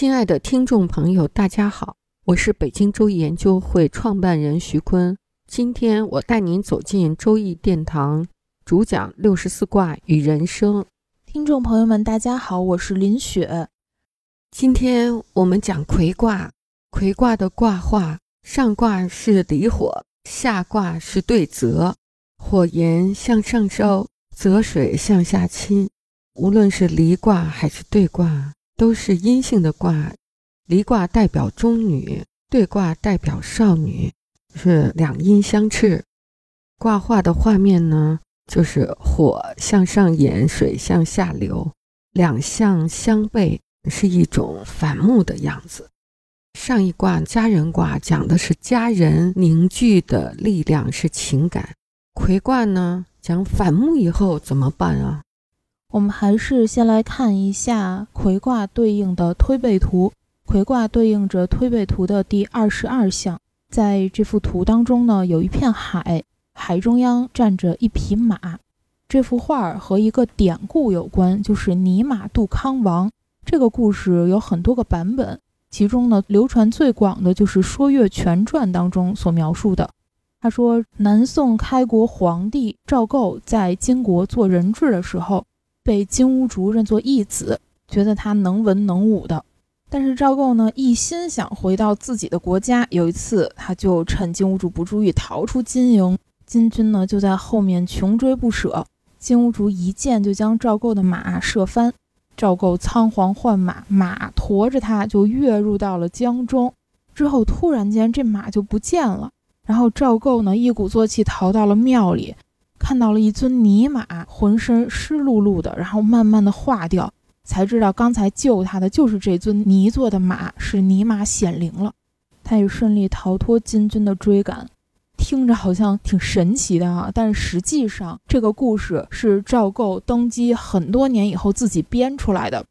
亲爱的听众朋友，大家好，我是北京周易研究会创办人徐坤。今天我带您走进周易殿堂，主讲六十四卦与人生。听众朋友们，大家好，我是林雪。今天我们讲魁卦，魁卦的卦画，上卦是离火，下卦是对泽，火炎向上烧，泽水向下侵。无论是离卦还是对卦。都是阴性的卦，离卦代表中女，对卦代表少女，是两阴相斥。卦画的画面呢，就是火向上延，水向下流，两相相背，是一种反目的样子。上一卦家人卦讲的是家人凝聚的力量，是情感。魁卦呢，讲反目以后怎么办啊？我们还是先来看一下魁卦对应的推背图。魁卦对应着推背图的第二十二象，在这幅图当中呢，有一片海，海中央站着一匹马。这幅画和一个典故有关，就是泥马渡康王。这个故事有很多个版本，其中呢，流传最广的就是《说岳全传》当中所描述的。他说，南宋开国皇帝赵构在金国做人质的时候。被金兀术认作义子，觉得他能文能武的。但是赵构呢，一心想回到自己的国家。有一次，他就趁金兀术不注意逃出金营，金军呢就在后面穷追不舍。金兀术一箭就将赵构的马射翻，赵构仓皇换马，马驮着他就跃入到了江中。之后突然间这马就不见了，然后赵构呢一鼓作气逃到了庙里。看到了一尊泥马，浑身湿漉漉的，然后慢慢的化掉，才知道刚才救他的就是这尊泥做的马，是泥马显灵了。他也顺利逃脱金军的追赶，听着好像挺神奇的啊！但实际上，这个故事是赵构登基很多年以后自己编出来的。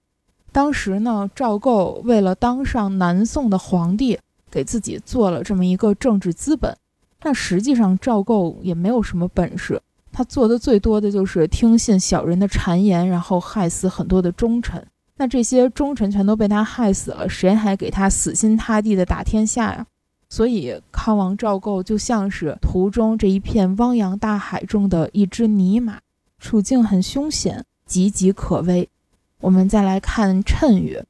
当时呢，赵构为了当上南宋的皇帝，给自己做了这么一个政治资本，但实际上赵构也没有什么本事。他做的最多的就是听信小人的谗言，然后害死很多的忠臣。那这些忠臣全都被他害死了，谁还给他死心塌地的打天下呀？所以康王赵构就像是图中这一片汪洋大海中的一只泥马，处境很凶险，岌岌可危。我们再来看谶曰：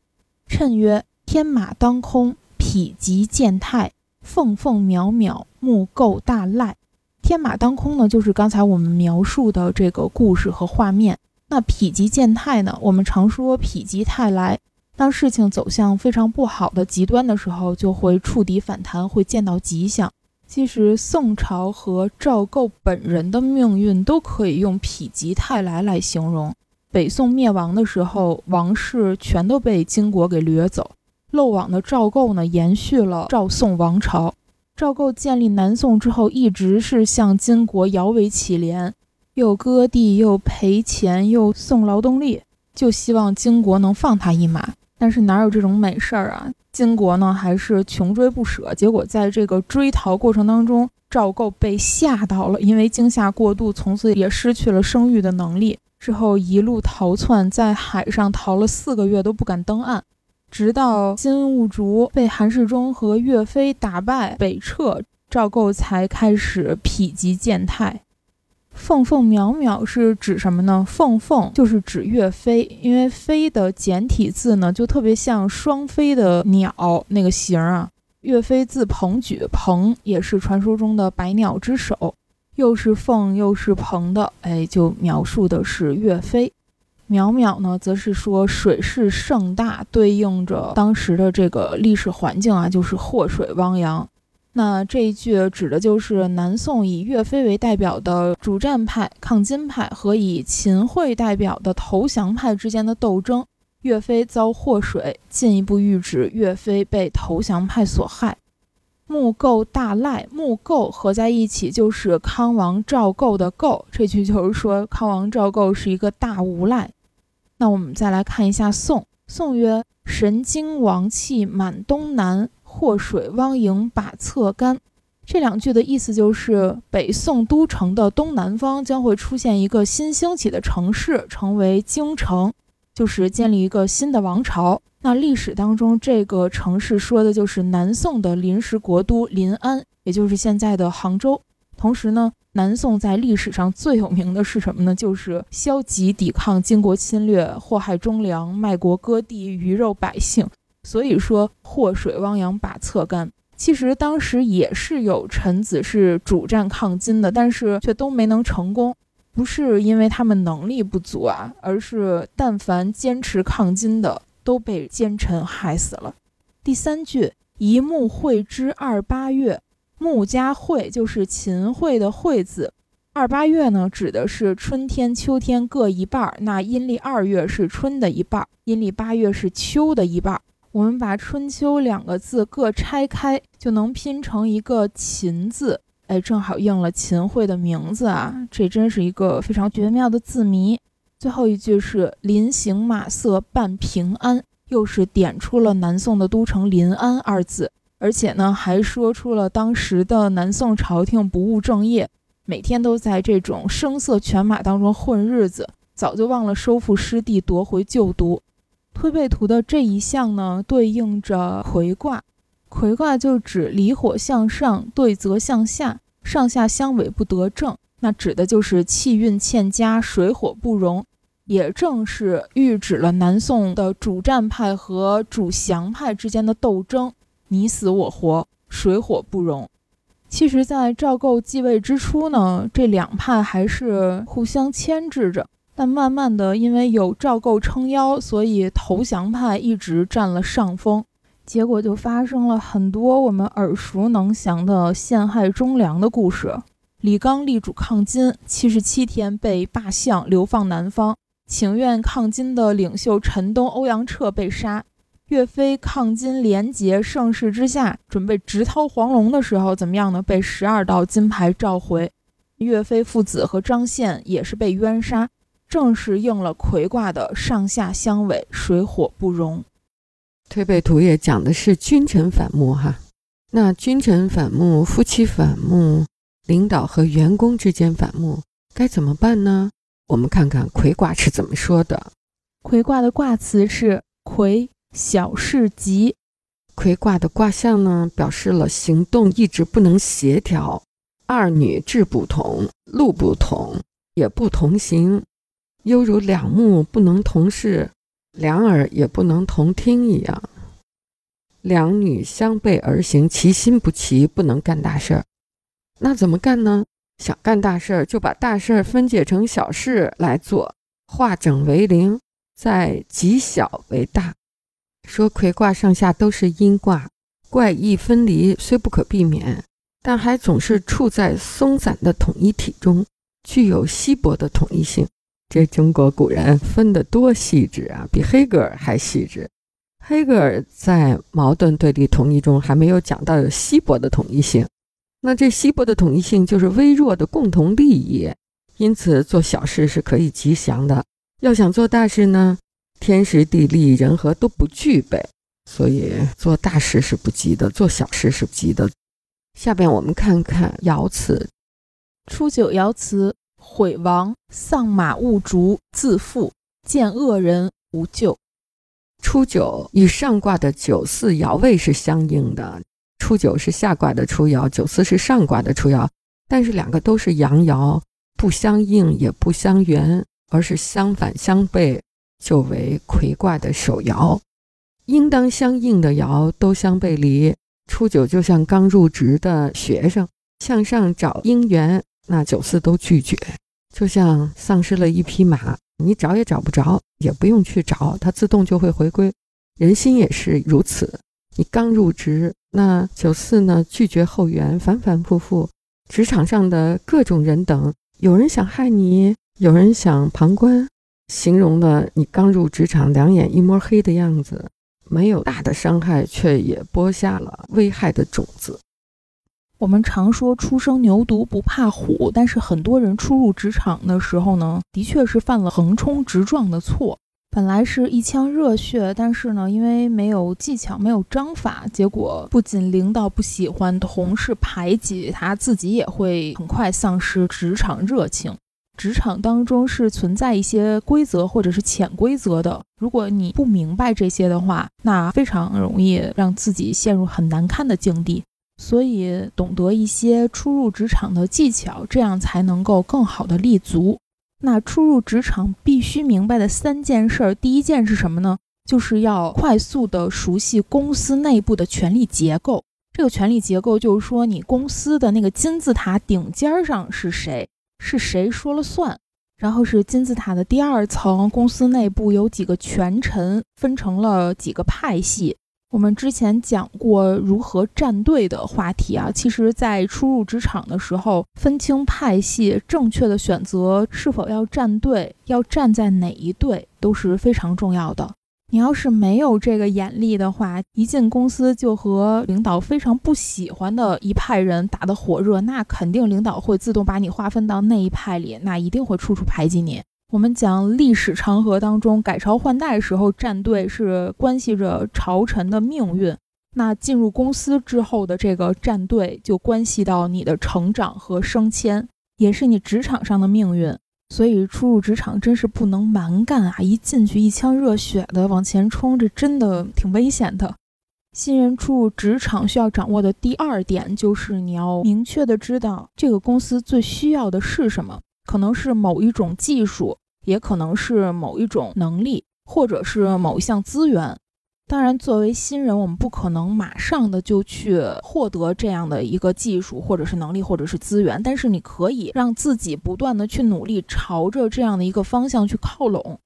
谶曰：天马当空，匹极见泰，凤凤渺渺，木构大赖。天马当空呢，就是刚才我们描述的这个故事和画面。那否极见泰呢？我们常说否极泰来，当事情走向非常不好的极端的时候，就会触底反弹，会见到吉祥。其实宋朝和赵构本人的命运都可以用否极泰来来形容。北宋灭亡的时候，王室全都被金国给掠走，漏网的赵构呢，延续了赵宋王朝。赵构建立南宋之后，一直是向金国摇尾乞怜，又割地，又赔钱，又送劳动力，就希望金国能放他一马。但是哪有这种美事儿啊？金国呢，还是穷追不舍。结果在这个追逃过程当中，赵构被吓到了，因为惊吓过度，从此也失去了生育的能力。之后一路逃窜，在海上逃了四个月，都不敢登岸。直到金兀术被韩世忠和岳飞打败北撤，赵构才开始否极见泰。凤凤渺渺是指什么呢？凤凤就是指岳飞，因为飞的简体字呢就特别像双飞的鸟那个形啊。岳飞字鹏举，鹏也是传说中的百鸟之首，又是凤又是鹏的，哎，就描述的是岳飞。渺渺呢，则是说水势盛大，对应着当时的这个历史环境啊，就是祸水汪洋。那这一句指的就是南宋以岳飞为代表的主战派、抗金派和以秦桧代表的投降派之间的斗争。岳飞遭祸水，进一步喻指岳飞被投降派所害。穆构大赖，穆构合在一起就是康王赵构的构，这句就是说康王赵构是一个大无赖。那我们再来看一下宋，宋曰：“神经王气满东南，祸水汪营把侧干。”这两句的意思就是，北宋都城的东南方将会出现一个新兴起的城市，成为京城。就是建立一个新的王朝。那历史当中，这个城市说的就是南宋的临时国都临安，也就是现在的杭州。同时呢，南宋在历史上最有名的是什么呢？就是消极抵抗金国侵略，祸害忠良，卖国割地，鱼肉百姓。所以说，祸水汪洋把侧干。其实当时也是有臣子是主战抗金的，但是却都没能成功。不是因为他们能力不足啊，而是但凡坚持抗金的都被奸臣害死了。第三句“一木会之二八月”，木加惠就是秦桧的会字，二八月呢指的是春天、秋天各一半儿。那阴历二月是春的一半儿，阴历八月是秋的一半儿。我们把春秋两个字各拆开，就能拼成一个秦字。哎，正好应了秦桧的名字啊！这真是一个非常绝妙的字谜。最后一句是“临行马色伴平安”，又是点出了南宋的都城临安二字，而且呢，还说出了当时的南宋朝廷不务正业，每天都在这种声色犬马当中混日子，早就忘了收复失地、夺回旧都。推背图的这一项呢，对应着魁卦。魁卦就指离火向上，对泽向下，上下相违不得正，那指的就是气运欠佳，水火不容。也正是喻指了南宋的主战派和主降派之间的斗争，你死我活，水火不容。其实，在赵构继位之初呢，这两派还是互相牵制着，但慢慢的，因为有赵构撑腰，所以投降派一直占了上风。结果就发生了很多我们耳熟能详的陷害忠良的故事。李纲力主抗金，七十七天被罢相，流放南方；请愿抗金的领袖陈东、欧阳彻被杀。岳飞抗金廉洁盛世之下，准备直掏黄龙的时候，怎么样呢？被十二道金牌召回。岳飞父子和张宪也是被冤杀，正是应了魁卦的上下相违，水火不容。推背图也讲的是君臣反目哈，那君臣反目、夫妻反目、领导和员工之间反目，该怎么办呢？我们看看魁卦是怎么说的。魁卦的卦辞是魁，小事急。魁卦的卦象呢，表示了行动一直不能协调，二女志不同，路不同，也不同行，犹如两目不能同视。两耳也不能同听一样，两女相背而行，其心不齐，不能干大事儿。那怎么干呢？想干大事儿，就把大事儿分解成小事来做，化整为零，再极小为大。说魁卦上下都是阴卦，怪异分离虽不可避免，但还总是处在松散的统一体中，具有稀薄的统一性。这中国古人分得多细致啊，比黑格尔还细致。黑格尔在矛盾对立统一中还没有讲到有稀薄的统一性，那这稀薄的统一性就是微弱的共同利益。因此，做小事是可以吉祥的。要想做大事呢，天时地利人和都不具备，所以做大事是不吉的，做小事是不吉的。下边我们看看爻辞，初九爻辞。毁亡，丧马勿逐，自负，见恶人无救。初九与上卦的九四爻位是相应的，初九是下卦的初爻，九四是上卦的初爻，但是两个都是阳爻，不相应也不相援，而是相反相悖，就为魁卦的首爻。应当相应的爻都相背离，初九就像刚入职的学生向上找姻缘。那九四都拒绝，就像丧失了一匹马，你找也找不着，也不用去找，它自动就会回归。人心也是如此，你刚入职，那九四呢，拒绝后援，反反复复，职场上的各种人等，有人想害你，有人想旁观，形容的你刚入职场，两眼一摸黑的样子，没有大的伤害，却也播下了危害的种子。我们常说初生牛犊不怕虎，但是很多人初入职场的时候呢，的确是犯了横冲直撞的错。本来是一腔热血，但是呢，因为没有技巧、没有章法，结果不仅领导不喜欢，同事排挤他，自己也会很快丧失职场热情。职场当中是存在一些规则或者是潜规则的，如果你不明白这些的话，那非常容易让自己陷入很难堪的境地。所以，懂得一些初入职场的技巧，这样才能够更好的立足。那初入职场必须明白的三件事，第一件是什么呢？就是要快速的熟悉公司内部的权力结构。这个权力结构就是说，你公司的那个金字塔顶尖上是谁，是谁说了算。然后是金字塔的第二层，公司内部有几个权臣，分成了几个派系。我们之前讲过如何站队的话题啊，其实，在初入职场的时候，分清派系，正确的选择是否要站队，要站在哪一队，都是非常重要的。你要是没有这个眼力的话，一进公司就和领导非常不喜欢的一派人打得火热，那肯定领导会自动把你划分到那一派里，那一定会处处排挤你。我们讲历史长河当中，改朝换代时候站队是关系着朝臣的命运。那进入公司之后的这个站队，就关系到你的成长和升迁，也是你职场上的命运。所以初入职场真是不能蛮干啊！一进去一腔热血的往前冲，这真的挺危险的。新人初入职场需要掌握的第二点，就是你要明确的知道这个公司最需要的是什么。可能是某一种技术，也可能是某一种能力，或者是某一项资源。当然，作为新人，我们不可能马上的就去获得这样的一个技术，或者是能力，或者是资源。但是，你可以让自己不断的去努力，朝着这样的一个方向去靠拢，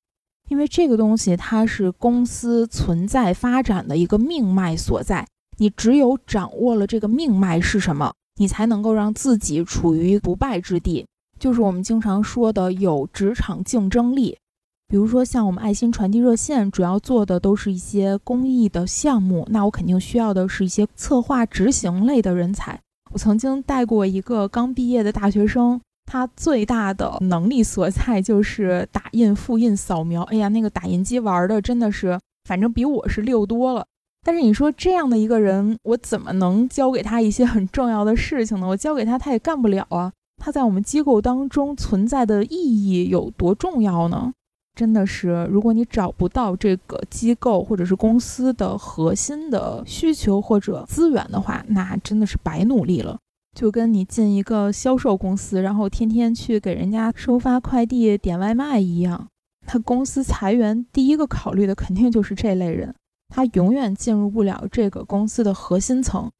因为这个东西它是公司存在发展的一个命脉所在。你只有掌握了这个命脉是什么，你才能够让自己处于不败之地。就是我们经常说的有职场竞争力，比如说像我们爱心传递热线，主要做的都是一些公益的项目，那我肯定需要的是一些策划执行类的人才。我曾经带过一个刚毕业的大学生，他最大的能力所在就是打印、复印、扫描。哎呀，那个打印机玩的真的是，反正比我是溜多了。但是你说这样的一个人，我怎么能教给他一些很重要的事情呢？我教给他，他也干不了啊。他在我们机构当中存在的意义有多重要呢？真的是，如果你找不到这个机构或者是公司的核心的需求或者资源的话，那真的是白努力了。就跟你进一个销售公司，然后天天去给人家收发快递、点外卖一样。他公司裁员，第一个考虑的肯定就是这类人，他永远进入不了这个公司的核心层。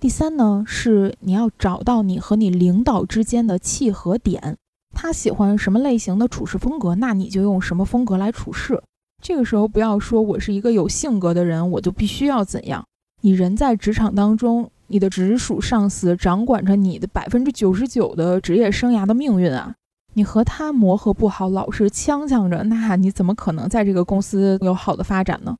第三呢，是你要找到你和你领导之间的契合点。他喜欢什么类型的处事风格，那你就用什么风格来处事。这个时候不要说我是一个有性格的人，我就必须要怎样。你人在职场当中，你的直属上司掌管着你的百分之九十九的职业生涯的命运啊。你和他磨合不好，老是呛呛着，那你怎么可能在这个公司有好的发展呢？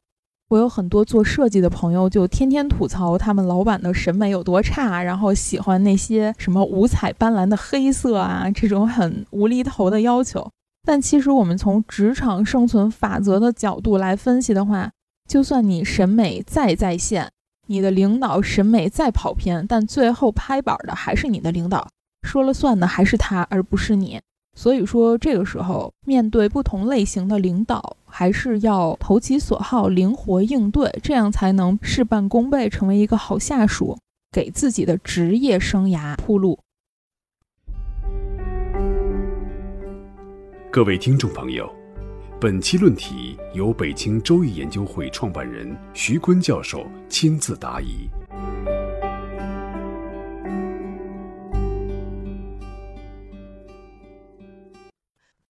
我有很多做设计的朋友，就天天吐槽他们老板的审美有多差，然后喜欢那些什么五彩斑斓的黑色啊，这种很无厘头的要求。但其实我们从职场生存法则的角度来分析的话，就算你审美再在线，你的领导审美再跑偏，但最后拍板的还是你的领导，说了算的还是他，而不是你。所以说，这个时候面对不同类型的领导，还是要投其所好，灵活应对，这样才能事半功倍，成为一个好下属，给自己的职业生涯铺路。各位听众朋友，本期论题由北京周易研究会创办人徐坤教授亲自答疑。